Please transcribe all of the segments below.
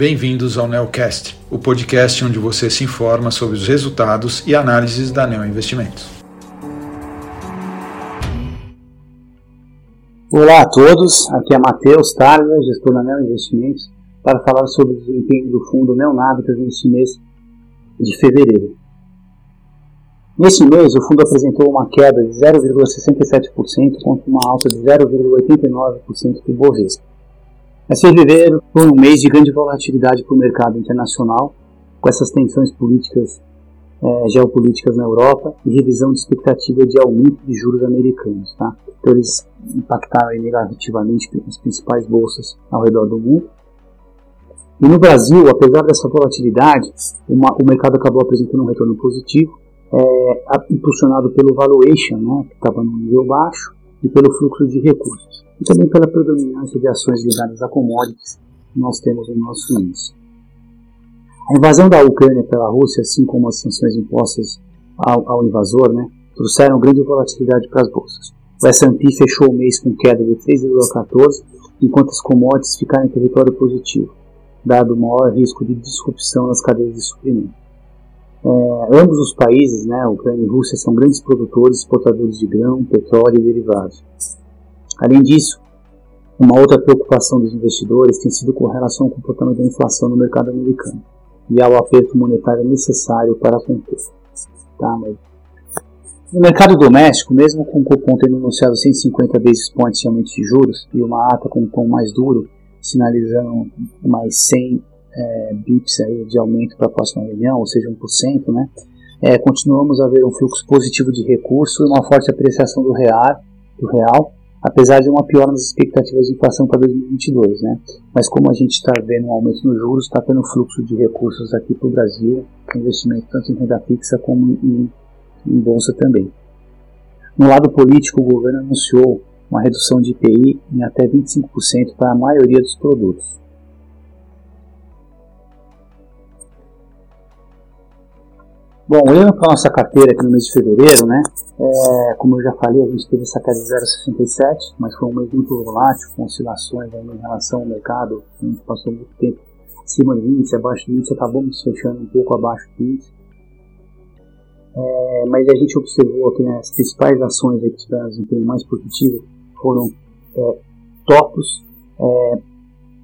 Bem-vindos ao Neocast, o podcast onde você se informa sobre os resultados e análises da Neo Investimentos. Olá a todos, aqui é Matheus Targa, gestor da Neo Investimentos, para falar sobre o desempenho do fundo Neonavitas neste mês de fevereiro. Neste mês, o fundo apresentou uma queda de 0,67% contra uma alta de 0,89% do Bovespa. Mas fevereiro foi um mês de grande volatilidade para o mercado internacional, com essas tensões políticas, é, geopolíticas na Europa e revisão de expectativa de aumento de juros americanos. Tá? Então eles impactaram negativamente as principais bolsas ao redor do mundo. E no Brasil, apesar dessa volatilidade, uma, o mercado acabou apresentando um retorno positivo, é, impulsionado pelo valuation, né, que estava no nível baixo, e pelo fluxo de recursos, e também pela predominância de ações ligadas a commodities que nós temos no nosso índice. A invasão da Ucrânia pela Rússia, assim como as sanções impostas ao, ao invasor, né, trouxeram grande volatilidade para as bolsas. O S&P fechou o mês com queda de 3,14, enquanto as commodities ficaram em território positivo, dado o maior risco de disrupção nas cadeias de suprimento. É, ambos os países, né, Ucrânia e Rússia, são grandes produtores e exportadores de grão, petróleo e derivados. Além disso, uma outra preocupação dos investidores tem sido com relação ao comportamento da inflação no mercado americano e ao aperto monetário necessário para conter. Tá, mas... No mercado doméstico, mesmo com o cupom tendo anunciado 150 basis points de aumento de juros e uma ata com um tom mais duro, sinalizando mais 100 é, bips aí de aumento para a próxima reunião, ou seja, 1%, né? É, continuamos a ver um fluxo positivo de recurso e uma forte apreciação do real, do real, apesar de uma piora nas expectativas de inflação para 2022, né? Mas como a gente está vendo um aumento nos juros, está tendo fluxo de recursos aqui para o Brasil, investimento tanto em renda fixa como em, em bolsa também. No lado político, o governo anunciou uma redução de IPI em até 25% para a maioria dos produtos. Bom, olhando para a nossa carteira aqui no mês de fevereiro, né, é, como eu já falei, a gente teve essa queda de 0,67, mas foi um mês muito volátil, com oscilações em relação ao mercado, a gente passou muito tempo acima do índice, abaixo do índice, acabamos fechando um pouco abaixo do índice. É, mas a gente observou que né, as principais ações que tiveram desempenho mais positivo foram é, é,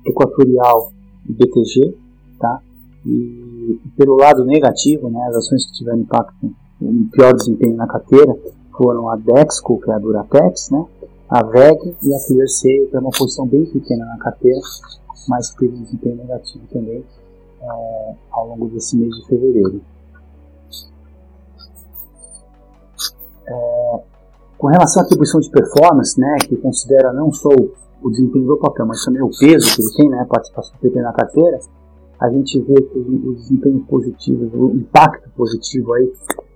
Equatorial e BTG, tá? E, pelo lado negativo, né, as ações que tiveram impacto, um pior desempenho na carteira, foram a Dexco, que é a Duratex, né, a VEG e a ClearSale, que é uma posição bem pequena na carteira, mas que teve um desempenho negativo também é, ao longo desse mês de fevereiro. É, com relação à atribuição de performance, né, que considera não só o desempenho do papel, mas também o peso que ele tem, né, participação que ele tem na carteira, a gente vê que o desempenho positivo, o impacto positivo aí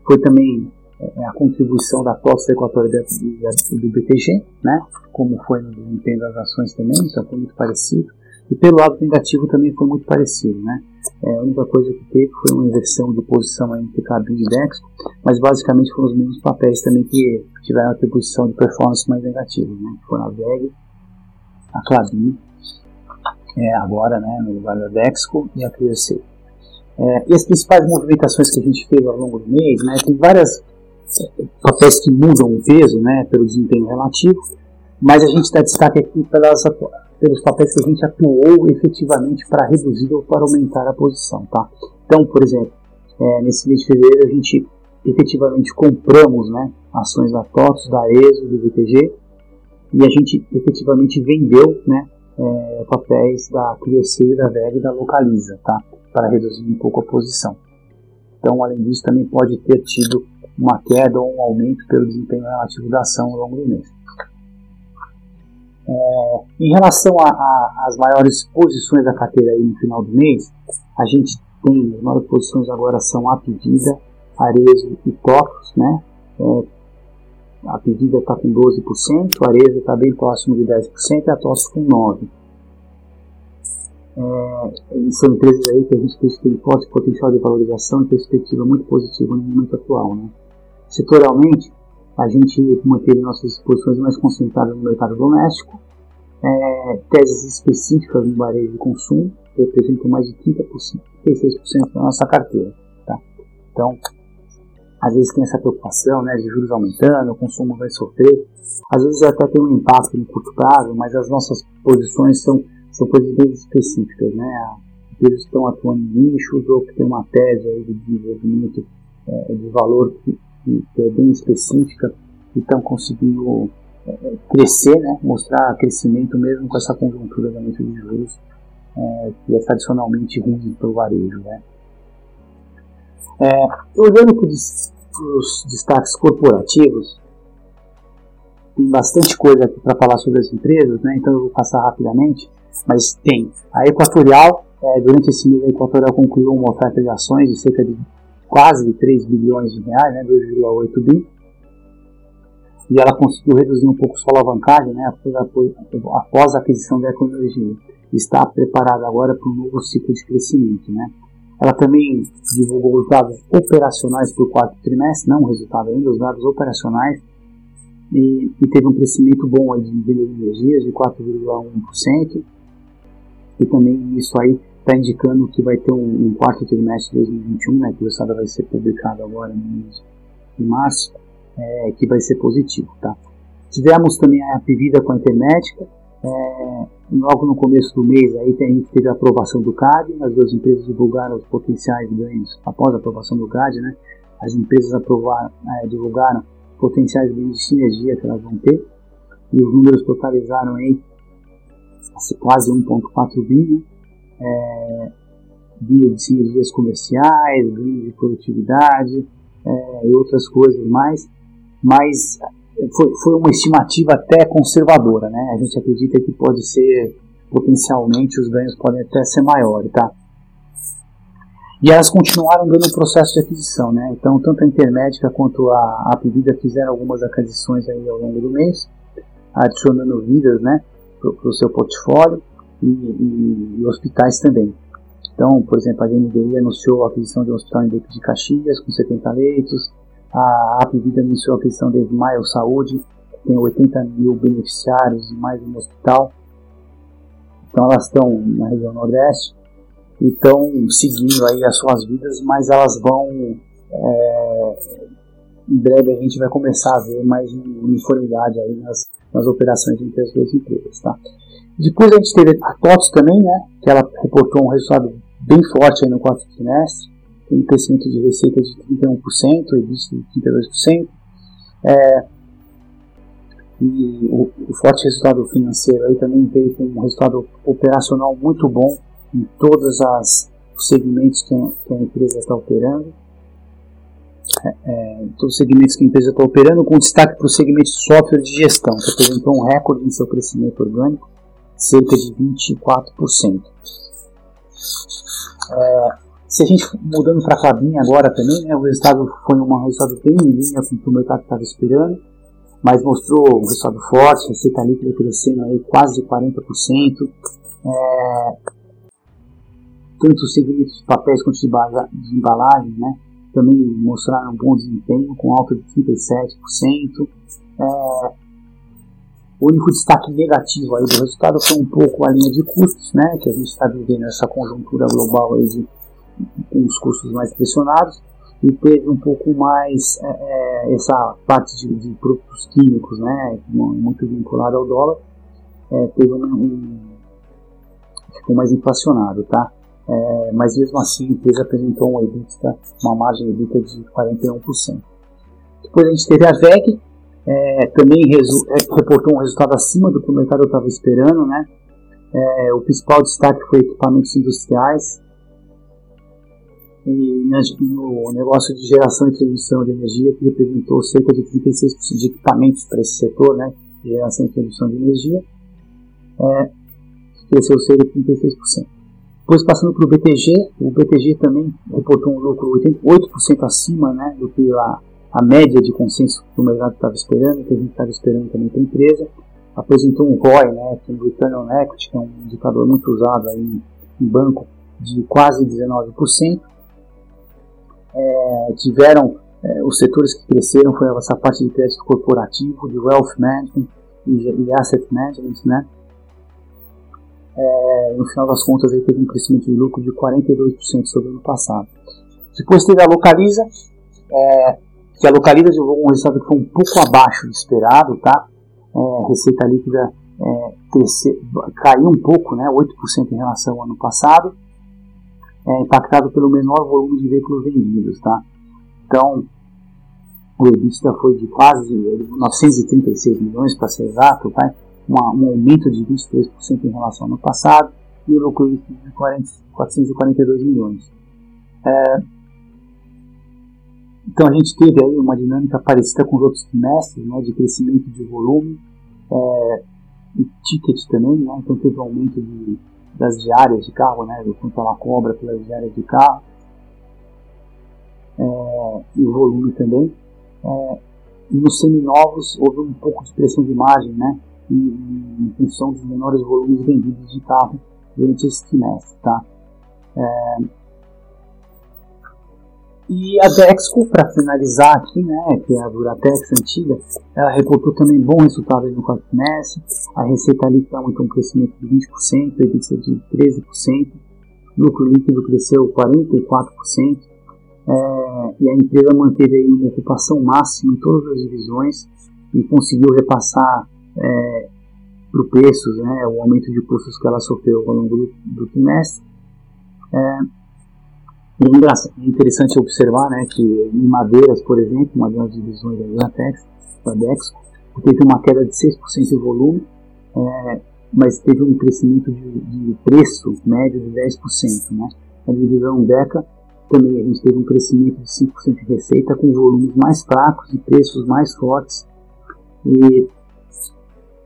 foi também é, a contribuição da costa equatorial do BTG, né, como foi no desempenho das ações também, então foi muito parecido. E pelo lado negativo também foi muito parecido, né? É, a única coisa que teve foi uma inversão de posição entre Cabin e Dexco, mas basicamente foram os mesmos papéis também que tiveram atribuição de performance mais negativa, né? Foram a VEG, a Clabin é, agora né, no lugar da Dexco e a ClearSale. É, e as principais movimentações que a gente fez ao longo do mês, né, tem várias é, papéis que mudam o peso né, pelo desempenho relativo, mas a gente dá destaque aqui pelas, pelos papéis que a gente atuou efetivamente para reduzir ou para aumentar a posição. Tá? Então, por exemplo, é, nesse mês de fevereiro a gente efetivamente compramos né, ações da TOTS, da ESO, do VTG, e a gente efetivamente vendeu né, é, papéis da ClearSale, da VEG e da Localiza, tá? para reduzir um pouco a posição. Então, além disso, também pode ter tido uma queda ou um aumento pelo desempenho relativo da ação ao longo do mês. É, em relação às maiores posições da carteira aí no final do mês, a gente tem, as maiores posições agora são a pedida, Arezo e Tocos, né? É, a pedida está com 12%, a Arezzo está bem próximo de 10% e a TOS com 9%. É, são empresas aí que a gente tem forte potencial de valorização e perspectiva muito positiva no momento atual. Né? Setorialmente, a gente manteve nossas exposições mais concentradas no mercado doméstico, é, teses específicas no varejo de consumo, representam mais de 30%, 36% da nossa carteira. Tá? Então, às vezes tem essa preocupação né, de juros aumentando, o consumo vai sofrer. Às vezes até tem um impacto no curto prazo, mas as nossas posições são, são bem específicas. Né? Empresas que estão atuando em nichos ou que tem uma tese aí de desenvolvimento é, de valor que, que, é bem específica e estão conseguindo é, crescer, né? mostrar crescimento mesmo com essa conjuntura de aumento de juros é, que é tradicionalmente ruim para o varejo. Né? É, olhando para os destaques corporativos, tem bastante coisa aqui para falar sobre as empresas, né? então eu vou passar rapidamente, mas tem a Equatorial, é, durante esse mês a Equatorial concluiu uma oferta de ações de cerca de quase 3 bilhões de reais, né, 2,8 bi, e ela conseguiu reduzir um pouco sua alavancagem né, após, a aquisição da Ecoenergia. Está preparada agora para um novo ciclo de crescimento. Né? Ela também divulgou os dados operacionais o quarto trimestre, não o resultado ainda, os dados operacionais, e, e teve um crescimento bom aí de energias de 4,1%, e também isso aí está indicando que vai ter um, um, quarto trimestre de 2021, né, que o resultado vai ser publicado agora no mês de março, é, que vai ser positivo. Tá? Tivemos também a Pivida com a Intermédica, é, logo no começo do mês aí tem, teve a aprovação do CAD, as duas empresas divulgaram os potenciais ganhos após a aprovação do CAD, né? As empresas aprovaram, é, divulgaram potenciais ganhos de sinergia que elas vão ter e os números totalizaram aí quase 1.4 bi, né? É, via de sinergias comerciais, ganho de produtividade é, e outras coisas mais, mas foi, foi uma estimativa até conservadora, né? A gente acredita que pode ser, potencialmente, os ganhos podem até ser maiores, tá? E elas continuaram dando o processo de aquisição, né? Então, tanto a Intermédica quanto a, a Pedida fizeram algumas aquisições aí ao longo do mês, adicionando vidas, né, para o seu portfólio e, e, e, hospitais também. Então, por exemplo, a GNDI anunciou a aquisição de um hospital em Beco de Caxias com 70 leitos, a Apvida anunciou a aquisição de Smile Saúde, que tem 80 mil beneficiários e mais um hospital. Então elas estão na região Nordeste e estão seguindo aí as suas vidas, mas elas vão é, em breve a gente vai começar a ver mais uniformidade aí nas, nas operações entre as duas empresas, tá? Depois a gente teve a TOTS também, né, que ela reportou um resultado bem forte aí no quarto trimestre, um crescimento de receita de 31%, EBITDA de 32%. É, e o, o, forte resultado financeiro aí também veio com um resultado operacional muito bom em todos as, os segmentos que a, que a empresa está operando. É, é, todos os segmentos que a empresa está operando, com destaque para o segmento de software de gestão, que apresentou um recorde em seu crescimento orgânico, cerca de 24%. É, se a gente mudando para a Clabin agora também, né, o resultado foi um resultado bem em linha com o que o mercado estava esperando, mas mostrou um resultado forte, receita líquida crescendo aí quase 40%. É, tanto os segmentos de papéis quanto de embalagem, né, também mostraram um bom desempenho, com alta de 37%. É, o único destaque negativo aí do resultado foi um pouco a linha de custos, né, que a gente está vivendo essa conjuntura global aí de os custos mais pressionados e teve um pouco mais é, é, essa parte de, de, produtos químicos, né, muito vinculada ao dólar, é, teve um, um, ficou mais inflacionado, tá? É, mas mesmo assim a empresa apresentou uma, EBITDA, uma margem EBITDA de 41%. Depois a gente teve a VEG, é, também é, reportou um resultado acima do que o mercado estava esperando, né? o principal destaque foi equipamentos industriais, e no negócio de geração e transmissão de energia, que representou cerca de 36% de equipamentos para esse setor, né, geração e transmissão de energia, é, cresceu cerca de 36%. Depois passando para o BTG, o BTG também reportou um lucro 88% acima né, do que a, a média de consenso que o mercado estava esperando, que a gente estava esperando também para a empresa. Apresentou um ROI, né, que é um Return on Equity, que é um indicador muito usado aí em banco, de quase 19% é, tiveram é, os setores que cresceram foi essa parte de crédito corporativo, de wealth management e, e asset management, né? é, no final das contas ele teve um crescimento de lucro de 42% sobre o ano passado. Depois teve a Localiza, é, que a Localiza divulgou um resultado que foi um pouco abaixo do esperado, tá? É, receita líquida é, caiu um pouco, né, 8% em relação ao ano passado, é, impactado pelo menor volume de veículos vendidos. Tá? Então, o EBITDA foi de quase 936 milhões, para ser exato, tá? Uma, um aumento de 23% em relação ao ano passado, e o lucro de 40, 442 milhões. É, então a gente teve aí uma dinâmica parecida com os outros trimestres, né, de crescimento de volume, é, e ticket também, né? então teve um aumento de, das diárias de carro, né? do quanto ela cobra pelas diárias de carro, é, e o volume também. É, e nos seminovos houve um pouco de pressão de margem, né? em, em função dos menores volumes vendidos de carro durante esse trimestre. Tá? É, e a Dexco, para finalizar aqui, né, que é a Duratex antiga, ela reportou também bom resultado no quarto trimestre. A receita líquida aumentou um crescimento de 20%, a EBITDA de 13%, o lucro líquido cresceu 44%, é, e a empresa manteve aí uma ocupação máxima em todas as divisões e conseguiu repassar é, para o preço né, o aumento de custos que ela sofreu ao longo do, do trimestre. É, é interessante observar né, que em madeiras, por exemplo, uma das divisões da Gratex, da Dexco, teve uma queda de 6% de volume, é, mas teve um crescimento de, de, preço médio de 10%. Né? A divisão Deca também a gente teve um crescimento de 5% de receita com volumes mais fracos e preços mais fortes. E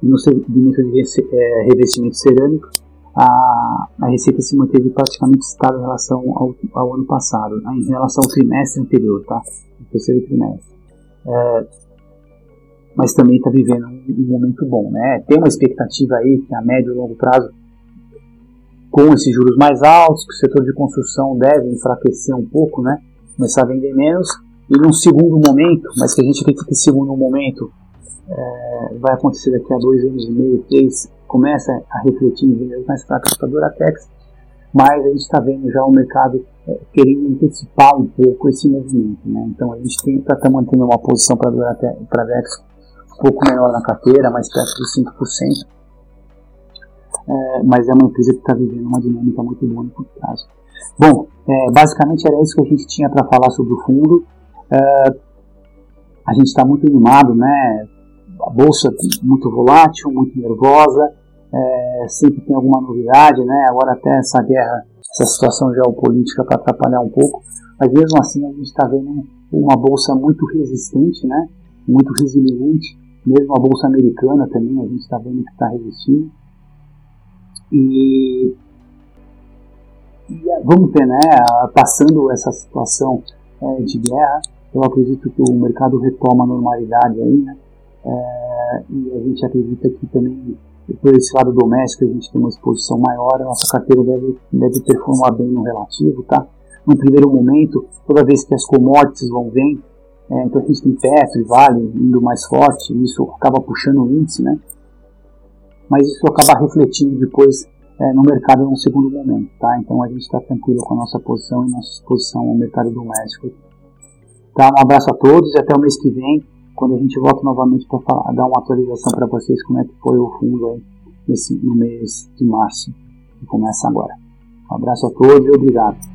no segmento de é, revestimento cerâmico, a, a receita se manteve praticamente estável em relação ao, ao ano passado, né, em relação ao trimestre anterior, tá? O terceiro trimestre. É, mas também está vivendo um, um, momento bom, né? Tem uma expectativa aí que a médio e longo prazo, com esses juros mais altos, que o setor de construção deve enfraquecer um pouco, né? Começar a vender menos e num segundo momento, mas que a gente acredita que esse segundo momento é, vai acontecer daqui a dois anos e meio, três, começa a refletir em vendas mais fracas para a Duratex, mas a gente está vendo já o mercado é, querendo antecipar um pouco esse movimento. Né? Então a gente tenta estar tá mantendo uma posição para a Duratex um pouco menor na carteira, mais perto dos 5%, é, mas é uma empresa que está vivendo uma dinâmica muito boa no curto prazo. Bom, é, basicamente era isso que a gente tinha para falar sobre o fundo. É, a gente está muito animado, né? A bolsa muito volátil, muito nervosa é, sempre tem alguma novidade, né? Agora até essa guerra, essa situação geopolítica para atrapalhar um pouco, mas mesmo assim a gente está vendo uma bolsa muito resistente, né? Muito resiliente, mesmo a bolsa americana também a gente está vendo que está resistindo. E, e, é, vamos ver, né? Passando essa situação é, de guerra, eu acredito que o mercado retoma a normalidade aí, né? É, e a gente acredita que também por esse lado doméstico a gente tem uma exposição maior, a nossa carteira deve, deve performar bem no relativo, tá? No primeiro momento, toda vez que as commodities vão bem, é, então a gente tem Petro Vale indo mais forte, isso acaba puxando o índice, né? Mas isso acaba refletindo depois é, no mercado num segundo momento, tá? Então a gente está tranquilo com a nossa posição e nossa exposição ao mercado doméstico. Tá? Um abraço a todos e até o mês que vem quando a gente volta novamente para dar uma atualização para vocês como é que foi o fundo aí nesse, no mês de março, que começa agora. Um abraço a todos e obrigado.